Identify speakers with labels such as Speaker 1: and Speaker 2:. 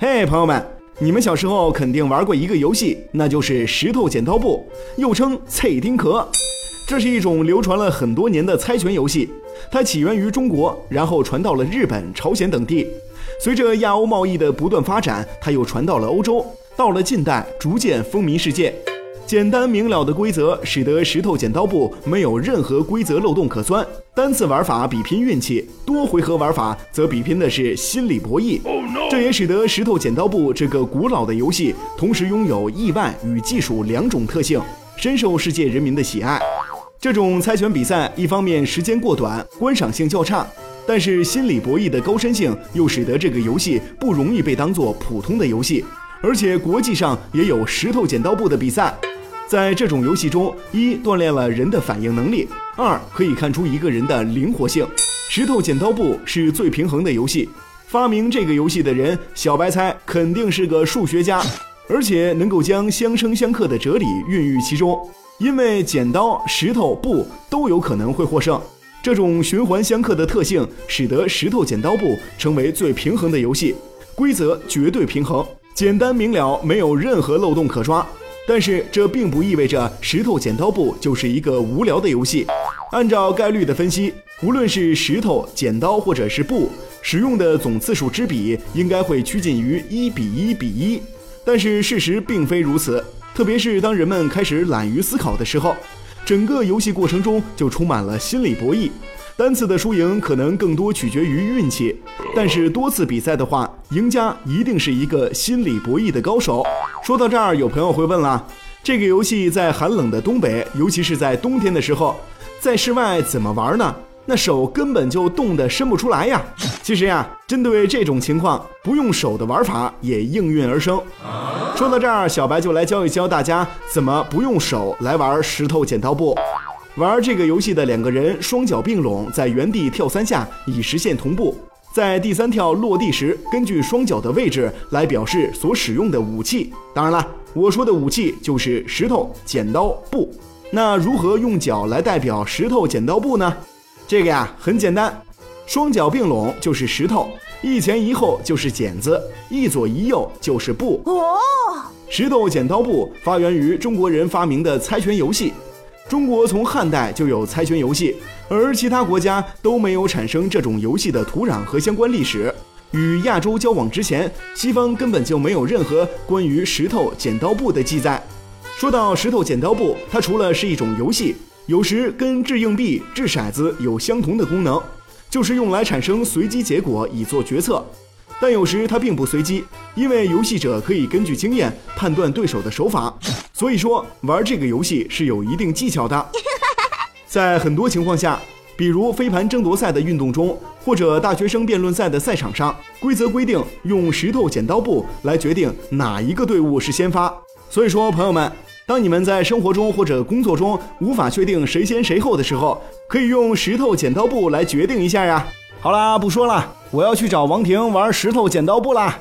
Speaker 1: 嘿，朋友们，你们小时候肯定玩过一个游戏，那就是石头剪刀布，又称脆丁壳。这是一种流传了很多年的猜拳游戏，它起源于中国，然后传到了日本、朝鲜等地。随着亚欧贸易的不断发展，它又传到了欧洲，到了近代逐渐风靡世界。简单明了的规则使得石头剪刀布没有任何规则漏洞可钻。单次玩法比拼运气，多回合玩法则比拼的是心理博弈。这也使得石头剪刀布这个古老的游戏同时拥有意外与技术两种特性，深受世界人民的喜爱。这种猜拳比赛一方面时间过短，观赏性较差，但是心理博弈的高深性又使得这个游戏不容易被当作普通的游戏。而且国际上也有石头剪刀布的比赛。在这种游戏中，一锻炼了人的反应能力，二可以看出一个人的灵活性。石头剪刀布是最平衡的游戏。发明这个游戏的人，小白猜肯定是个数学家，而且能够将相生相克的哲理孕育其中。因为剪刀、石头、布都有可能会获胜，这种循环相克的特性，使得石头剪刀布成为最平衡的游戏。规则绝对平衡，简单明了，没有任何漏洞可抓。但是这并不意味着石头剪刀布就是一个无聊的游戏。按照概率的分析，无论是石头、剪刀或者是布，使用的总次数之比应该会趋近于一比一比一。但是事实并非如此，特别是当人们开始懒于思考的时候，整个游戏过程中就充满了心理博弈。单次的输赢可能更多取决于运气，但是多次比赛的话，赢家一定是一个心理博弈的高手。说到这儿，有朋友会问了：这个游戏在寒冷的东北，尤其是在冬天的时候，在室外怎么玩呢？那手根本就冻得伸不出来呀！其实呀，针对这种情况，不用手的玩法也应运而生。说到这儿，小白就来教一教大家怎么不用手来玩石头剪刀布。玩这个游戏的两个人双脚并拢，在原地跳三下，以实现同步。在第三跳落地时，根据双脚的位置来表示所使用的武器。当然了，我说的武器就是石头、剪刀、布。那如何用脚来代表石头、剪刀、布呢？这个呀很简单，双脚并拢就是石头，一前一后就是剪子，一左一右就是布。哦，石头、剪刀、布发源于中国人发明的猜拳游戏。中国从汉代就有猜拳游戏，而其他国家都没有产生这种游戏的土壤和相关历史。与亚洲交往之前，西方根本就没有任何关于石头剪刀布的记载。说到石头剪刀布，它除了是一种游戏，有时跟掷硬币、掷骰子有相同的功能，就是用来产生随机结果以做决策。但有时它并不随机，因为游戏者可以根据经验判断对手的手法。所以说，玩这个游戏是有一定技巧的。在很多情况下，比如飞盘争夺赛的运动中，或者大学生辩论赛的赛场上，规则规定用石头剪刀布来决定哪一个队伍是先发。所以说，朋友们，当你们在生活中或者工作中无法确定谁先谁后的时候，可以用石头剪刀布来决定一下呀。好啦，不说了，我要去找王婷玩石头剪刀布啦。